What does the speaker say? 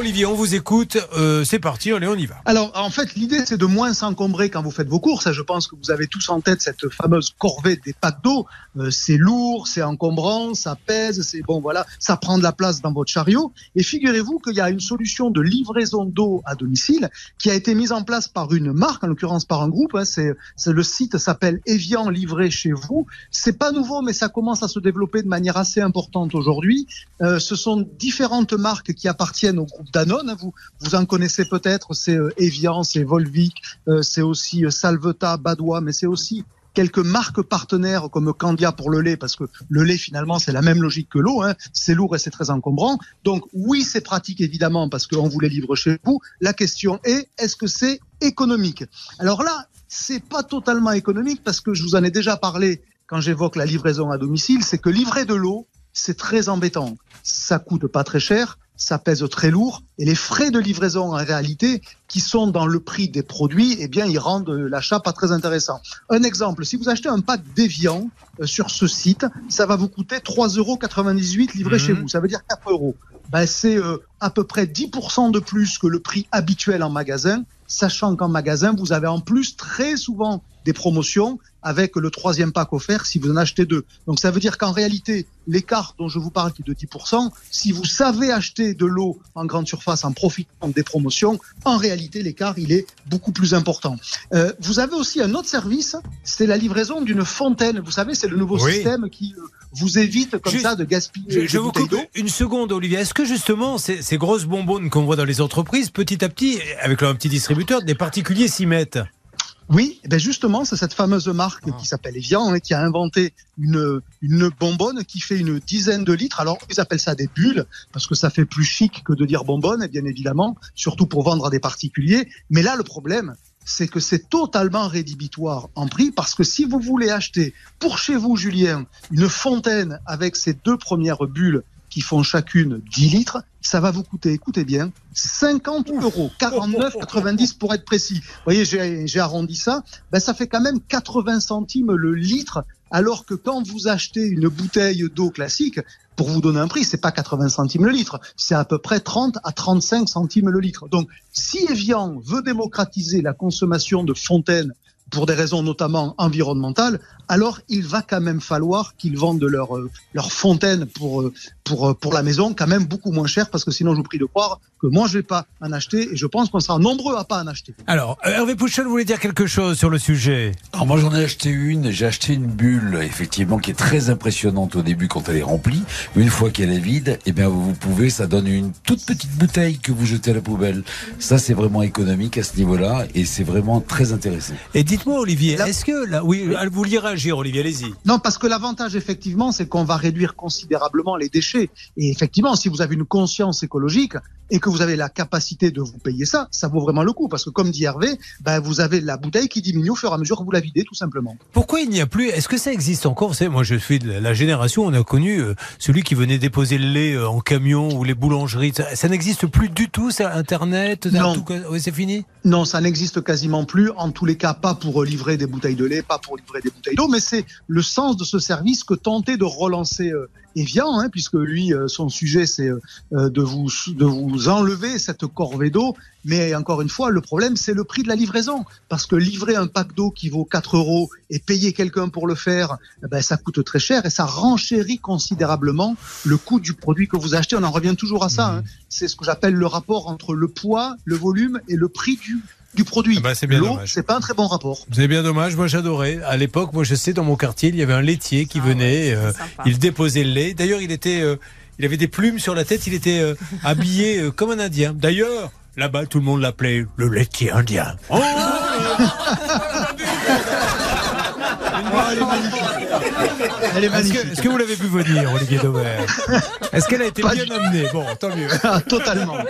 Olivier, on vous écoute. Euh, c'est parti, allez, on y va. Alors, en fait, l'idée, c'est de moins s'encombrer quand vous faites vos courses. Je pense que vous avez tous en tête cette fameuse corvée des packs d'eau. Euh, c'est lourd, c'est encombrant, ça pèse, c'est bon, voilà, ça prend de la place dans votre chariot. Et figurez-vous qu'il y a une solution de livraison d'eau à domicile qui a été mise en place par une marque, en l'occurrence par un groupe. Hein, c'est, le site s'appelle Evian livré chez vous. C'est pas nouveau, mais ça commence à se développer de manière assez importante aujourd'hui. Euh, ce sont différentes marques qui appartiennent au groupe Danone. Vous, vous en connaissez peut-être. C'est euh, Evian, c'est Volvic, euh, c'est aussi euh, Salveta, Badois, mais c'est aussi quelques marques partenaires comme Candia pour le lait, parce que le lait finalement c'est la même logique que l'eau, hein. c'est lourd et c'est très encombrant. Donc oui c'est pratique évidemment parce qu'on vous les livre chez vous. La question est est-ce que c'est économique? Alors là c'est pas totalement économique parce que je vous en ai déjà parlé quand j'évoque la livraison à domicile, c'est que livrer de l'eau c'est très embêtant. Ça coûte pas très cher, ça pèse très lourd et les frais de livraison en réalité qui sont dans le prix des produits, eh bien ils rendent l'achat pas très intéressant. Un exemple, si vous achetez un pack d'Evian euh, sur ce site, ça va vous coûter 3,98 euros livré chez vous. Ça veut dire 4 euros. Ben, c'est euh, à peu près 10% de plus que le prix habituel en magasin, sachant qu'en magasin, vous avez en plus très souvent des promotions avec le troisième pack offert si vous en achetez deux. Donc ça veut dire qu'en réalité, l'écart dont je vous parle qui est de 10%, si vous savez acheter de l'eau en grande surface en profitant des promotions, en réalité l'écart il est beaucoup plus important. Euh, vous avez aussi un autre service, c'est la livraison d'une fontaine. Vous savez, c'est le nouveau système qui euh, vous évite comme ça de gaspiller. Je, je vous coupe une seconde, Olivier. Est-ce que justement ces, ces grosses bonbonnes qu'on voit dans les entreprises, petit à petit, avec leur petit distributeur, des particuliers s'y mettent? Oui, ben justement, c'est cette fameuse marque qui s'appelle Evian hein, qui a inventé une, une bonbonne qui fait une dizaine de litres. Alors, ils appellent ça des bulles parce que ça fait plus chic que de dire bonbonne, bien évidemment, surtout pour vendre à des particuliers. Mais là, le problème, c'est que c'est totalement rédhibitoire en prix parce que si vous voulez acheter pour chez vous, Julien, une fontaine avec ces deux premières bulles qui font chacune 10 litres, ça va vous coûter, écoutez bien, 50 euros, 49,90 pour être précis. Vous voyez, j'ai arrondi ça. Ben, ça fait quand même 80 centimes le litre, alors que quand vous achetez une bouteille d'eau classique, pour vous donner un prix, c'est pas 80 centimes le litre, c'est à peu près 30 à 35 centimes le litre. Donc, si Evian veut démocratiser la consommation de fontaines pour des raisons notamment environnementales, alors il va quand même falloir qu'ils vendent leur, euh, leur fontaine pour, euh, pour, euh, pour la maison quand même beaucoup moins cher parce que sinon je vous prie de croire que moi je vais pas en acheter et je pense qu'on sera nombreux à pas en acheter. Alors Hervé Pouchel voulait dire quelque chose sur le sujet. Alors moi j'en ai acheté une, j'ai acheté une bulle effectivement qui est très impressionnante au début quand elle est remplie, mais une fois qu'elle est vide, eh bien vous pouvez, ça donne une toute petite bouteille que vous jetez à la poubelle. Ça c'est vraiment économique à ce niveau-là et c'est vraiment très intéressant. Et dites-moi Olivier, est-ce que là, oui, vous vouliez réagir Olivier, allez-y. Non parce que l'avantage effectivement c'est qu'on va réduire considérablement les déchets et effectivement, si vous avez une conscience écologique et que vous avez la capacité de vous payer ça, ça vaut vraiment le coup. Parce que comme dit Hervé, ben, vous avez la bouteille qui diminue au fur et à mesure que vous la videz, tout simplement. Pourquoi il n'y a plus Est-ce que ça existe encore? Vous savez, moi je suis de la génération, on a connu euh, celui qui venait déposer le lait euh, en camion ou les boulangeries. Ça, n'existe plus du tout, ça, Internet Non. Oui, c'est fini? Non, ça n'existe quasiment plus. En tous les cas, pas pour livrer des bouteilles de lait, pas pour livrer des bouteilles d'eau, mais c'est le sens de ce service que tenter de relancer euh, Evian, hein, puisque lui, euh, son sujet, c'est euh, euh, de, vous, de vous enlever cette corvée d'eau. Mais encore une fois, le problème, c'est le prix de la livraison. Parce que livrer un pack d'eau qui vaut 4 euros et payer quelqu'un pour le faire, eh ben, ça coûte très cher et ça renchérit considérablement le coût du produit que vous achetez. On en revient toujours à ça. Hein. C'est ce que j'appelle le rapport entre le poids, le volume et le prix du, du produit. Ah bah, c'est bien L'eau, c'est pas un très bon rapport. C'est bien dommage. Moi, j'adorais. À l'époque, moi, je sais, dans mon quartier, il y avait un laitier qui ah venait. euh, il déposait le lait. D'ailleurs, il était, euh, il avait des plumes sur la tête. Il était euh, habillé euh, comme un Indien. D'ailleurs, là-bas, tout le monde l'appelait le laitier indien. Oh Elle est magnifique. Est-ce que, vous l'avez vu venir, Olivier Dauvert Est-ce qu'elle a été Pas bien du- amenée? Bon, tant mieux. Totalement.